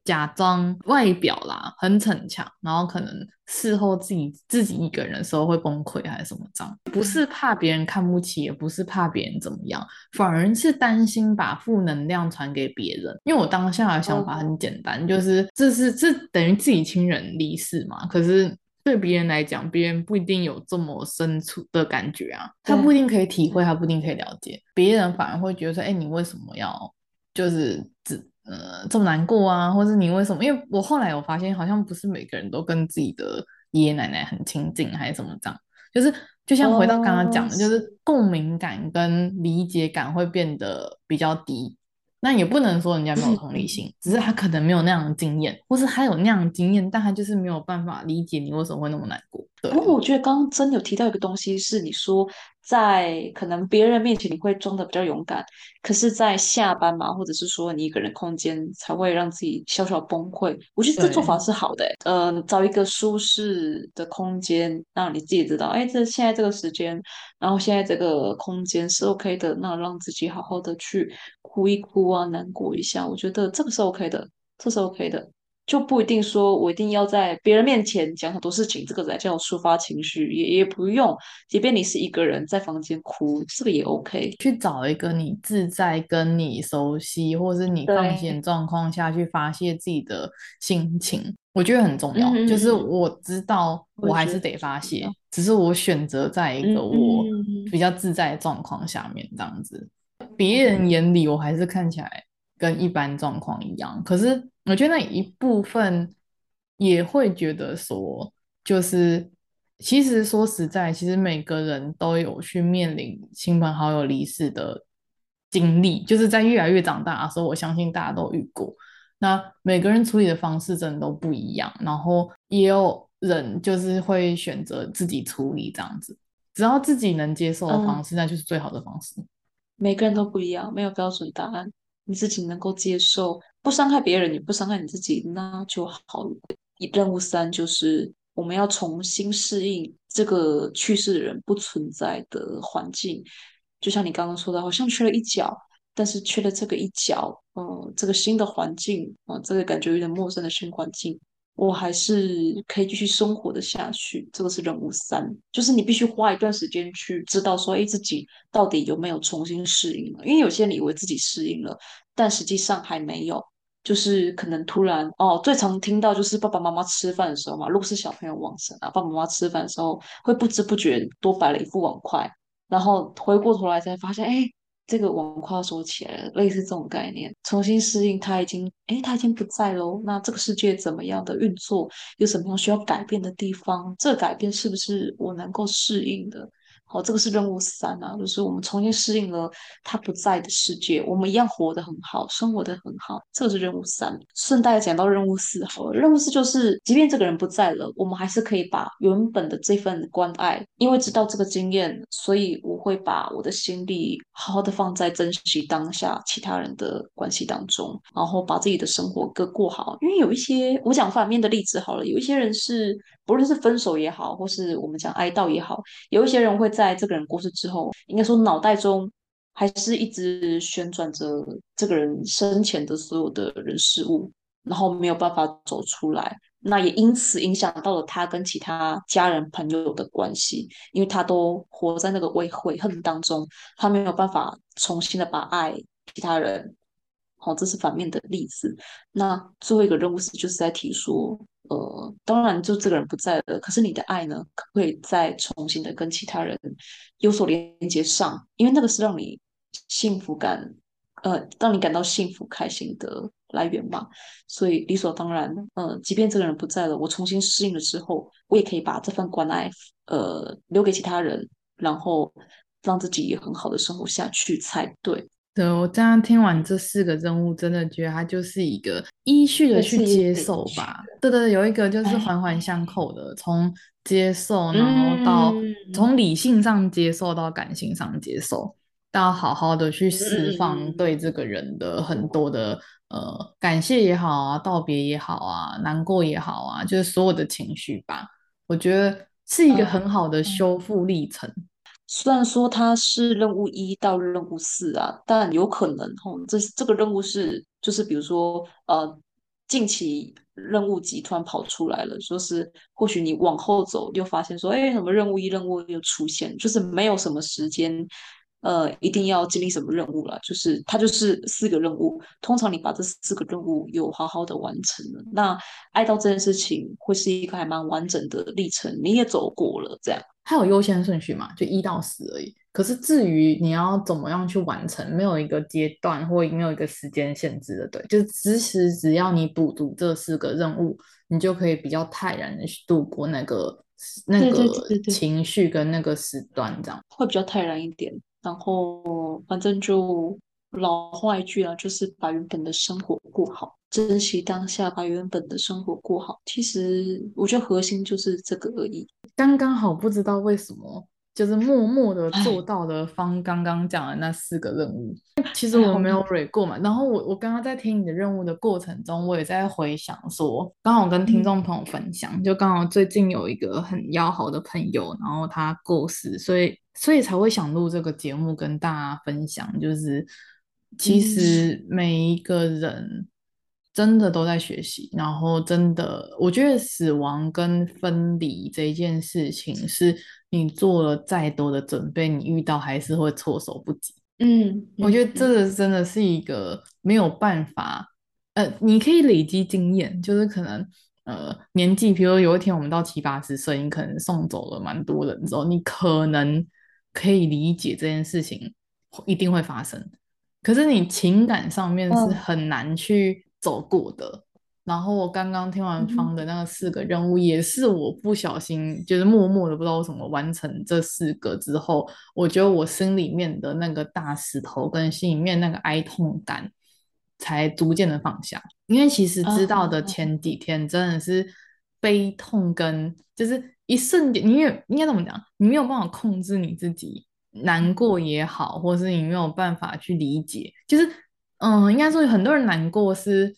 假装外表啦很逞强，然后可能事后自己自己一个人的时候会崩溃还是什么这样，不是怕别人看不起，也不是怕别人怎么样，反而是担心把负能量传给别人。因为我当下的想法很简单，就是这是这等于自己亲人离世嘛，可是对别人来讲，别人不一定有这么深处的感觉啊，他不一定可以体会，他不一定可以了解，别人反而会觉得说，哎，你为什么要就是只。呃，这么难过啊，或是你为什么？因为我后来我发现，好像不是每个人都跟自己的爷爷奶奶很亲近，还是什么这样。就是就像回到刚刚讲的，哦、就是共鸣感跟理解感会变得比较低。那也不能说人家没有同理心，只是他可能没有那样的经验，或是他有那样的经验，但他就是没有办法理解你为什么会那么难过。对。不过我觉得刚刚真有提到一个东西，是你说在可能别人面前你会装的比较勇敢，可是，在下班嘛，或者是说你一个人空间才会让自己小小崩溃。我觉得这做法是好的，嗯、呃，找一个舒适的空间，让你自己知道，哎，这现在这个时间，然后现在这个空间是 OK 的，那让自己好好的去哭一哭啊，难过一下，我觉得这个是 OK 的，这是 OK 的。就不一定说我一定要在别人面前讲很多事情，这个才叫抒发情绪，也也不用。即便你是一个人在房间哭，这个也 OK。去找一个你自在、跟你熟悉，或是你放心状况下去发泄自己的心情，我觉得很重要。嗯、就是我知道我还是得发泄，只是我选择在一个我比较自在的状况下面这样子。别人眼里我还是看起来跟一般状况一样，可是。我觉得那一部分也会觉得说，就是其实说实在，其实每个人都有去面临亲朋好友离世的经历，就是在越来越长大的时候，我相信大家都遇过。那每个人处理的方式真的都不一样，然后也有人就是会选择自己处理这样子，只要自己能接受的方式，嗯，那就是最好的方式。每个人都不一样，没有标准答案，你自己能够接受。不伤害别人，也不伤害你自己，那就好了。任务三就是我们要重新适应这个去世的人不存在的环境，就像你刚刚说的，好像缺了一角，但是缺了这个一角，嗯、这个新的环境嗯、这个感觉有点陌生的新环境。我还是可以继续生活的下去，这个是任务三，就是你必须花一段时间去知道说，哎，自己到底有没有重新适应了？因为有些人以为自己适应了，但实际上还没有，就是可能突然哦，最常听到就是爸爸妈妈吃饭的时候嘛，如果是小朋友往生啊，爸爸妈妈吃饭的时候会不知不觉多摆了一副碗筷，然后回过头来才发现，哎。这个网话说起来，类似这种概念，重新适应，他已经，诶，他已经不在喽。那这个世界怎么样的运作，有什么样需要改变的地方？这改变是不是我能够适应的？好，这个是任务三啊，就是我们重新适应了他不在的世界，我们一样活得很好，生活得很好，这个是任务三。顺带讲到任务四，好了，任务四就是，即便这个人不在了，我们还是可以把原本的这份关爱，因为知道这个经验，所以我会把我的心力好好的放在珍惜当下其他人的关系当中，然后把自己的生活各过好。因为有一些我讲反面的例子好了，有一些人是不论是分手也好，或是我们讲哀悼也好，有一些人会。在这个人过世之后，应该说脑袋中还是一直旋转着这个人生前的所有的人事物，然后没有办法走出来。那也因此影响到了他跟其他家人朋友的关系，因为他都活在那个悔悔恨当中，他没有办法重新的把爱其他人。好，这是反面的例子。那最后一个任务是就是在提说。呃，当然，就这个人不在了，可是你的爱呢，可不可以再重新的跟其他人有所连接上？因为那个是让你幸福感，呃，让你感到幸福开心的来源嘛。所以理所当然，呃，即便这个人不在了，我重新适应了之后，我也可以把这份关爱，呃，留给其他人，然后让自己也很好的生活下去才对。对，我这样听完这四个任务，真的觉得它就是一个依序的去接受吧。对对，有一个就是环环相扣的，从接受，然后到从理性上接受到感性上接受，到好好的去释放对这个人的很多的呃感谢也好啊，道别也好啊，难过也好啊，就是所有的情绪吧。我觉得是一个很好的修复历程。虽然说它是任务一到任务四啊，但有可能吼，这这个任务是就是比如说呃，近期任务集团跑出来了，说是或许你往后走又发现说，哎，什么任务一任务又出现，就是没有什么时间，呃，一定要经历什么任务了，就是它就是四个任务，通常你把这四个任务有好好的完成了，那爱到这件事情会是一个还蛮完整的历程，你也走过了这样。它有优先顺序嘛？就一到十而已。可是至于你要怎么样去完成，没有一个阶段或没有一个时间限制的，对，就是其实只要你补足这四个任务，你就可以比较泰然的去度过那个那个情绪跟那个时段，这样会比较泰然一点。然后反正就老话一句啊，就是把原本的生活过好，珍惜当下，把原本的生活过好。其实我觉得核心就是这个而已。刚刚好不知道为什么。就是默默的做到了方刚刚讲的那四个任务，其实我没有蕊过嘛。然后我我刚刚在听你的任务的过程中，我也在回想说，刚好跟听众朋友分享，嗯、就刚好最近有一个很要好的朋友，然后他过世，所以所以才会想录这个节目跟大家分享，就是其实每一个人。真的都在学习，然后真的，我觉得死亡跟分离这一件事情，是你做了再多的准备，你遇到还是会措手不及。嗯，我觉得这个真的是一个没有办法，呃，你可以累积经验，就是可能呃年纪，比如有一天我们到七八十岁，你可能送走了蛮多人之后，你可能可以理解这件事情一定会发生，可是你情感上面是很难去。走过的，然后我刚刚听完方的那个四个任务，也是我不小心，就是默默的不知道为什么完成这四个之后，我觉得我心里面的那个大石头跟心里面那个哀痛感，才逐渐的放下。因为其实知道的前几天真的是悲痛跟就是一瞬间，你也应该怎么讲？你没有办法控制你自己难过也好，或是你没有办法去理解，就是。嗯，应该说很多人难过是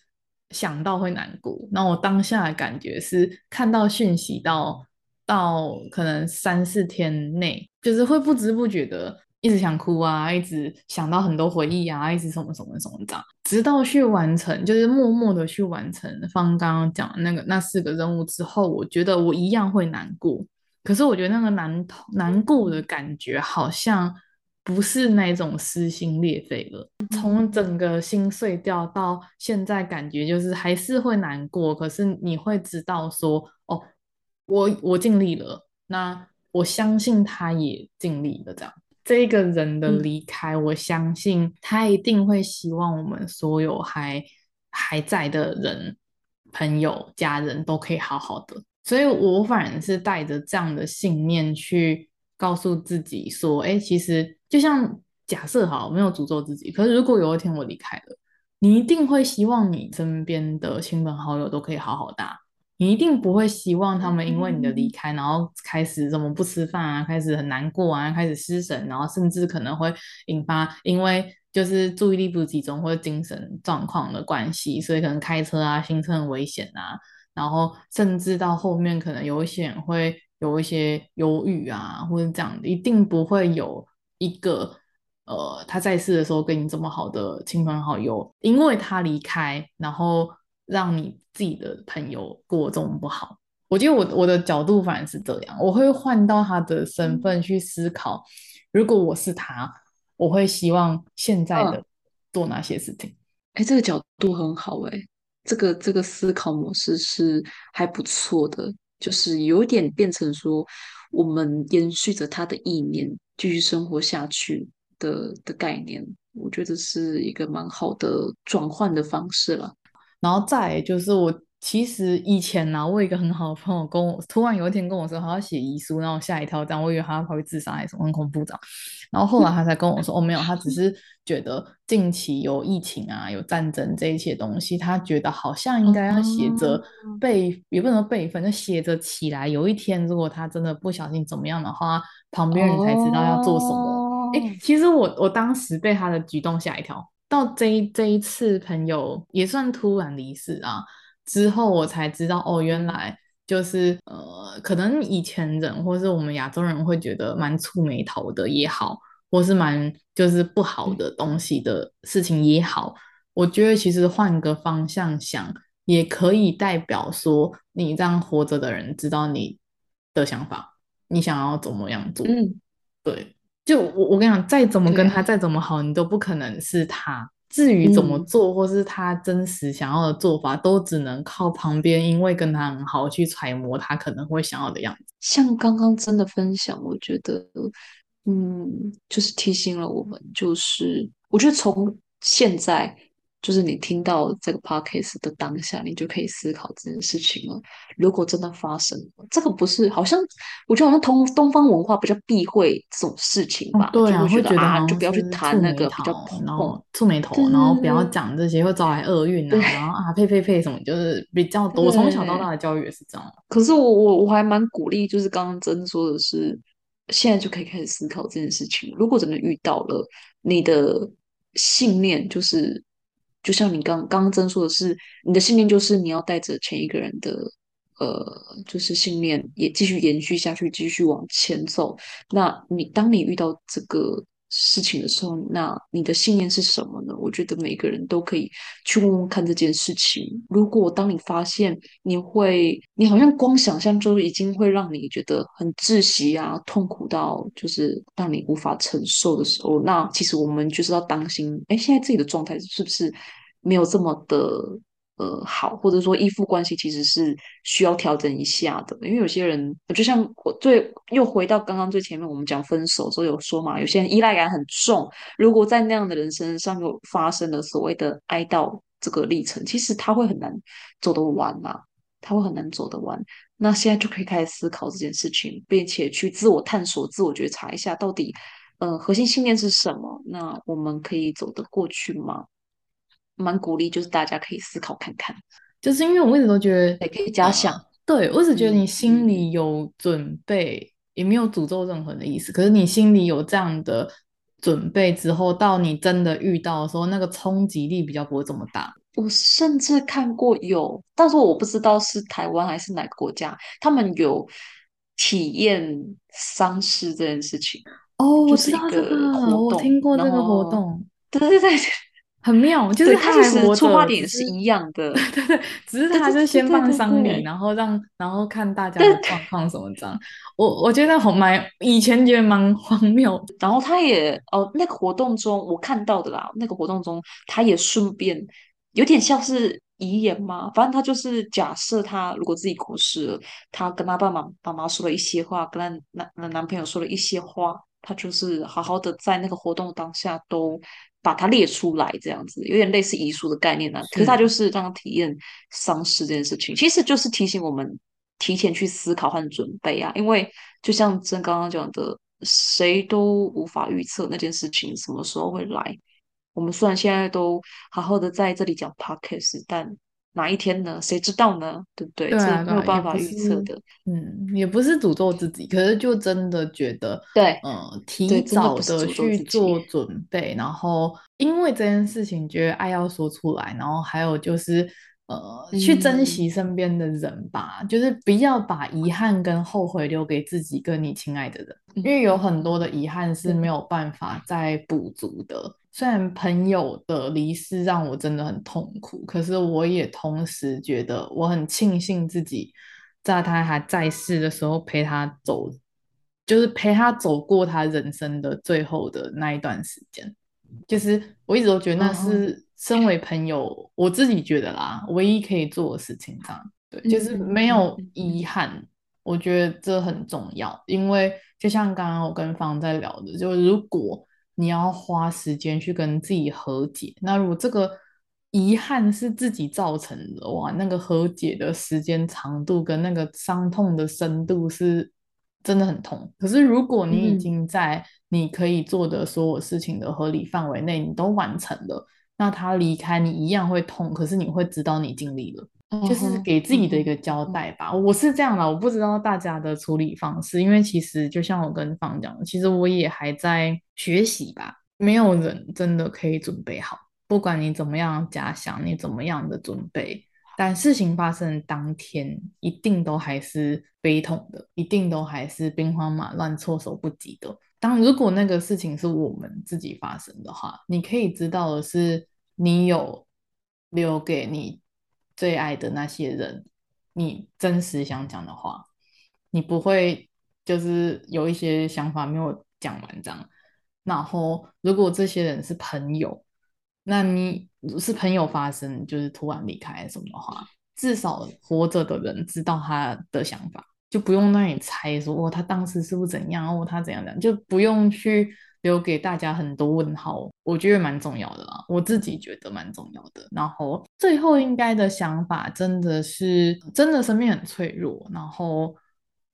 想到会难过，那我当下的感觉是看到讯息到到可能三四天内，就是会不知不觉的一直想哭啊，一直想到很多回忆啊，一直什么什么什么这样，直到去完成，就是默默的去完成方刚刚讲的那个那四个任务之后，我觉得我一样会难过，可是我觉得那个难难过的感觉好像。不是那种撕心裂肺了，从整个心碎掉到现在，感觉就是还是会难过。可是你会知道说，哦，我我尽力了，那我相信他也尽力了。这样，这一个人的离开，嗯，我相信他一定会希望我们所有还还在的人、朋友、家人都可以好好的。所以我反而是带着这样的信念去。告诉自己说：“哎，其实就像假设好，没有诅咒自己。可是如果有一天我离开了，你一定会希望你身边的亲朋好友都可以好好的。你一定不会希望他们因为你的离开，然后开始怎么不吃饭啊，开始很难过啊，开始失神，然后甚至可能会引发因为就是注意力不集中或者精神状况的关系，所以可能开车啊，行车很危险啊，然后甚至到后面可能有一些人会。”有一些忧郁啊，或者这样的，一定不会有一个呃，他在世的时候跟你这么好的亲朋好友，因为他离开，然后让你自己的朋友过这么不好。我觉得我我的角度反而是这样，我会换到他的身份去思考，如果我是他，我会希望现在的做哪些事情？哎、嗯，这个角度很好哎，这个这个思考模式是还不错的。就是有点变成说，我们延续着他的意念继续生活下去的的概念，我觉得是一个蛮好的转换的方式了。然后再就是我。其实以前呢、啊，我有一个很好的朋友跟我突然有一天跟我说，他要写遗书，然后吓一跳，这样我以为他会自杀还是什么很恐怖这样。然后后来他才跟我说，哦，没有，他只是觉得近期有疫情啊，有战争这一些东西，他觉得好像应该要写着备，也不能说备份，就写着起来。有一天如果他真的不小心怎么样的话，旁边人才知道要做什么。哎，其实我我当时被他的举动吓一跳。到这一这一次朋友也算突然离世啊。之后我才知道，哦，原来就是呃，可能以前人或是我们亚洲人会觉得蛮触眉头的也好，或是蛮就是不好的东西的事情也好，我觉得其实换个方向想，也可以代表说你让活着的人知道你的想法，你想要怎么样做。嗯，对，就我我跟你讲，再怎么跟他再怎么好，你都不可能是他。至于怎么做，或是他真实想要的做法，嗯、都只能靠旁边，因为跟他很好去揣摩他可能会想要的样子。像刚刚真的分享，我觉得，嗯，就是提醒了我们，就是我觉得从现在就是你听到这个 podcast 的当下，你就可以思考这件事情了。如果真的发生了，这个不是好像我觉得好像东东方文化比较避讳这种事情吧？对啊，会觉得啊，就不要去谈那个比较然后触霉头，然后不要讲这些会招来厄运啊，然后啊呸呸呸什么，就是比较多。我从小到大的教育也是这样。可是我我我还蛮鼓励，就是刚刚真说的是，现在就可以开始思考这件事情。如果真的遇到了，你的信念就是。就像你刚刚刚真说的是，你的信念就是你要带着前一个人的，呃，就是信念也继续延续下去，继续往前走。那你当你遇到这个。事情的时候，那你的信念是什么呢？我觉得每个人都可以去问问看这件事情。如果当你发现你会，你好像光想象就已经会让你觉得很窒息啊，痛苦到就是让你无法承受的时候，那其实我们就是要当心，哎，现在自己的状态是不是没有这么的。呃，好，或者说依附关系其实是需要调整一下的，因为有些人，就像我最又回到刚刚最前面我们讲分手时候有说嘛，有些人依赖感很重，如果在那样的人身上又发生了所谓的哀悼这个历程，其实他会很难走得完嘛，他会很难走得完。那现在就可以开始思考这件事情，并且去自我探索、自我觉察一下，到底呃核心信念是什么？那我们可以走得过去吗？蛮鼓励，就是大家可以思考看看，就是因为我一直都觉得，也可以假想。对，我只觉得你心里有准备，嗯、也没有诅咒任何的意思。可是你心里有这样的准备之后，到你真的遇到的时候，那个冲击力比较不会这么大。我甚至看过有，但是我不知道是台湾还是哪个国家，他们有体验丧事这件事情。哦，我知道这个，我听过这个活动。对对对。很妙，就是他其实出发点是一样的，对对对，只是他是先放丧礼，然后让然后看大家的状况什么这样。我我觉得好蛮，以前觉得蛮荒谬。然后他也哦，那个活动中我看到的啦，那个活动中他也顺便有点像是遗言嘛，反正他就是假设他如果自己过世了，他跟他爸爸妈妈说了一些话，跟他男男朋友说了一些话，他就是好好的在那个活动当下都。把它列出来，这样子有点类似遗书的概念呢、啊。可是它就是让他体验丧事这件事情，其实就是提醒我们提前去思考和准备啊。因为就像真刚刚讲的，谁都无法预测那件事情什么时候会来。我们虽然现在都好好的在这里讲 podcast，但哪一天呢？谁知道呢？对不对？对啊，没有办法预测的。嗯，也不是诅咒自己，可是就真的觉得，对，嗯，提早的去做准备，然后因为这件事情，觉得爱要说出来，然后还有就是，呃，嗯、去珍惜身边的人吧，就是不要把遗憾跟后悔留给自己跟你亲爱的人，因为有很多的遗憾是没有办法再补足的。虽然朋友的离世让我真的很痛苦，可是我也同时觉得我很庆幸自己在他还在世的时候陪他走，就是陪他走过他人生的最后的那一段时间。就是我一直都觉得那是身为朋友，我自己觉得啦，唯一可以做的事情上，对，就是没有遗憾，我觉得这很重要。因为就像刚刚我跟方在聊的，就如果。你要花时间去跟自己和解。那如果这个遗憾是自己造成的，哇，那个和解的时间长度跟那个伤痛的深度是真的很痛。可是如果你已经在你可以做的所有事情的合理范围内，你都完成了，那他离开你一样会痛，可是你会知道你尽力了。就是给自己的一个交代吧，我是这样的，我不知道大家的处理方式，因为其实就像我跟方讲的，其实我也还在学习吧，没有人真的可以准备好，不管你怎么样假想，你怎么样的准备，但事情发生当天，一定都还是悲痛的，一定都还是兵荒马乱、措手不及的。当如果那个事情是我们自己发生的话，你可以知道的是，你有留给你。最爱的那些人，你真实想讲的话，你不会就是有一些想法没有讲完这样。然后，如果这些人是朋友，那你是朋友发生就是突然离开什么的话，至少活着的人知道他的想法，就不用那你猜说哦，他当时是不是怎样哦，他怎样怎样，就不用去留给大家很多问号，我觉得蛮重要的啦。我自己觉得蛮重要的。然后最后应该的想法真的是，真的生命很脆弱，然后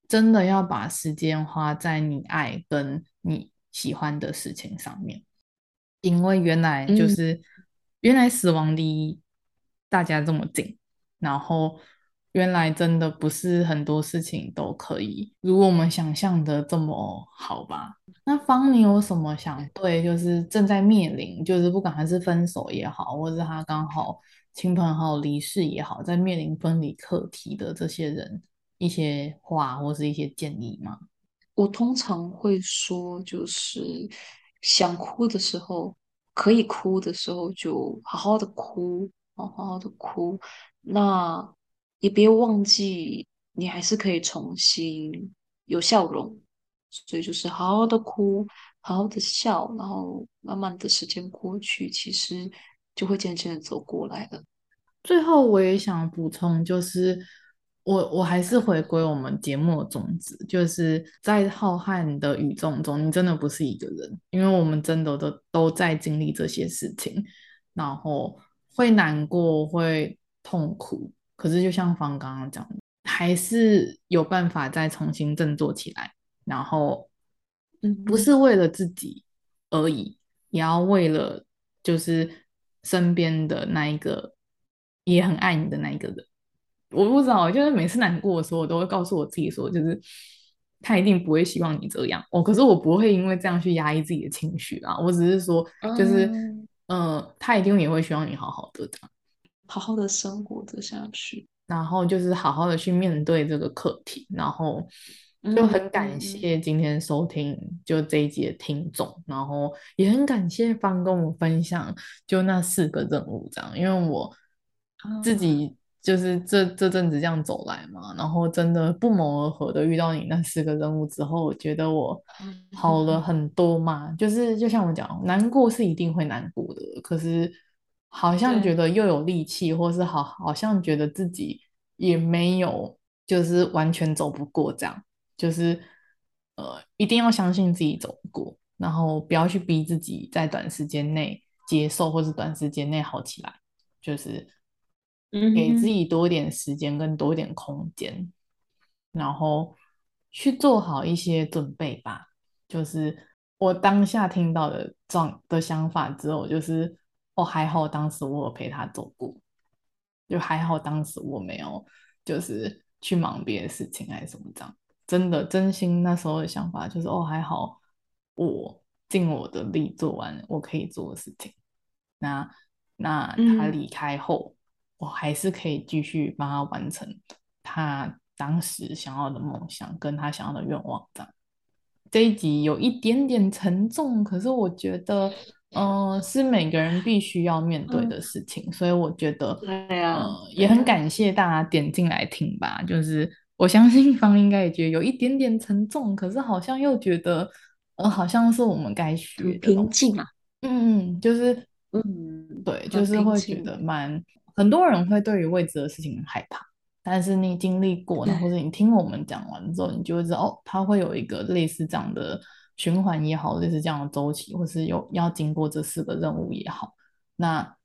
真的要把时间花在你爱跟你喜欢的事情上面，因为原来就是、嗯、原来死亡离大家这么近，然后。原来真的不是很多事情都可以如我们想象的这么好吧？那方你有什么想对，就是正在面临，就是不管他是分手也好，或是他刚好亲朋好友离世也好，在面临分离课题的这些人一些话或是一些建议吗？我通常会说，就是想哭的时候，可以哭的时候就好好的哭，好好的哭。那。也别忘记，你还是可以重新有笑容，所以就是好好的哭，好好的笑，然后慢慢的时间过去，其实就会渐渐的走过来了。最后，我也想补充，就是我我还是回归我们节目的宗旨，就是在浩瀚的宇宙中，你真的不是一个人，因为我们真的都都在经历这些事情，然后会难过，会痛苦。可是，就像方刚刚讲的，还是有办法再重新振作起来。然后，嗯，不是为了自己而已，也要为了就是身边的那一个也很爱你的那一个人。我不知道，就是每次难过的时候，我都会告诉我自己说，就是他一定不会希望你这样。哦，可是我不会因为这样去压抑自己的情绪啊。我只是说，就是，嗯，呃，他一定也会希望你好好的这样。好好的生活着下去，然后就是好好的去面对这个课题，然后就很感谢今天收听就这一集的听众，嗯、然后也很感谢方跟我分享就那四个任务这样，因为我自己就是这、嗯、这阵子这样走来嘛，然后真的不谋而合的遇到你那四个任务之后，我觉得我好了很多嘛，嗯、就是就像我讲，难过是一定会难过的，可是。好像觉得又有力气，或是好，好像觉得自己也没有，就是完全走不过这样，就是呃，一定要相信自己走不过，然后不要去逼自己在短时间内接受，或是短时间内好起来，就是给自己多一点时间跟多一点空间，然后去做好一些准备吧。就是我当下听到的状的想法之后，就是。哦，还好当时我有陪他走过，就还好当时我没有就是去忙别的事情还是什么这样。真的真心那时候的想法就是哦，还好我尽我的力做完我可以做的事情。那那他离开后，嗯、我还是可以继续帮他完成他当时想要的梦想跟他想要的愿望这样。这一集有一点点沉重，可是我觉得。嗯、呃，是每个人必须要面对的事情，嗯、所以我觉得，对啊、呃，也很感谢大家点进来听吧。就是我相信方应该也觉得有一点点沉重，可是好像又觉得，呃，好像是我们该学的平静啊。嗯，就是，嗯，对，就是会觉得蛮，很多人会对于未知的事情很害怕，但是你经历过，或者你听我们讲完之后，你就会知道，哦，它会有一个类似这样的。循环也好，类似这样的周期，或是有要经过这四个任务也好，那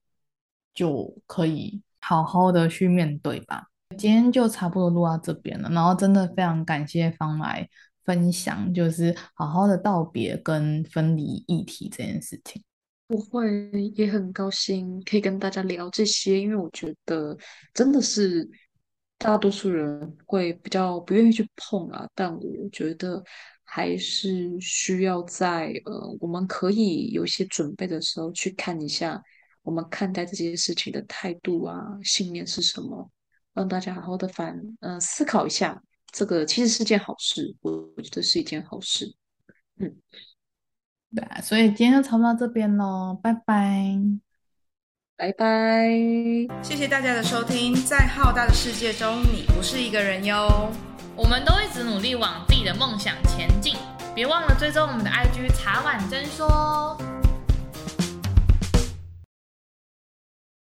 就可以好好的去面对吧。今天就差不多录到这边了，然后真的非常感谢方来分享，就是好好的道别跟分离议题这件事情。我会也很高兴可以跟大家聊这些，因为我觉得真的是大多数人会比较不愿意去碰啊，但我觉得。还是需要在呃，我们可以有一些准备的时候去看一下，我们看待这些事情的态度啊、信念是什么，让大家好好的反呃思考一下。这个其实是件好事，我觉得是一件好事。嗯，对啊，所以今天就差不多到这边喽，拜拜，拜拜，谢谢大家的收听，在浩大的世界中，你不是一个人哟。我们都一直努力往自己的梦想前进，别忘了追踪我们的 IG 茶碗真说。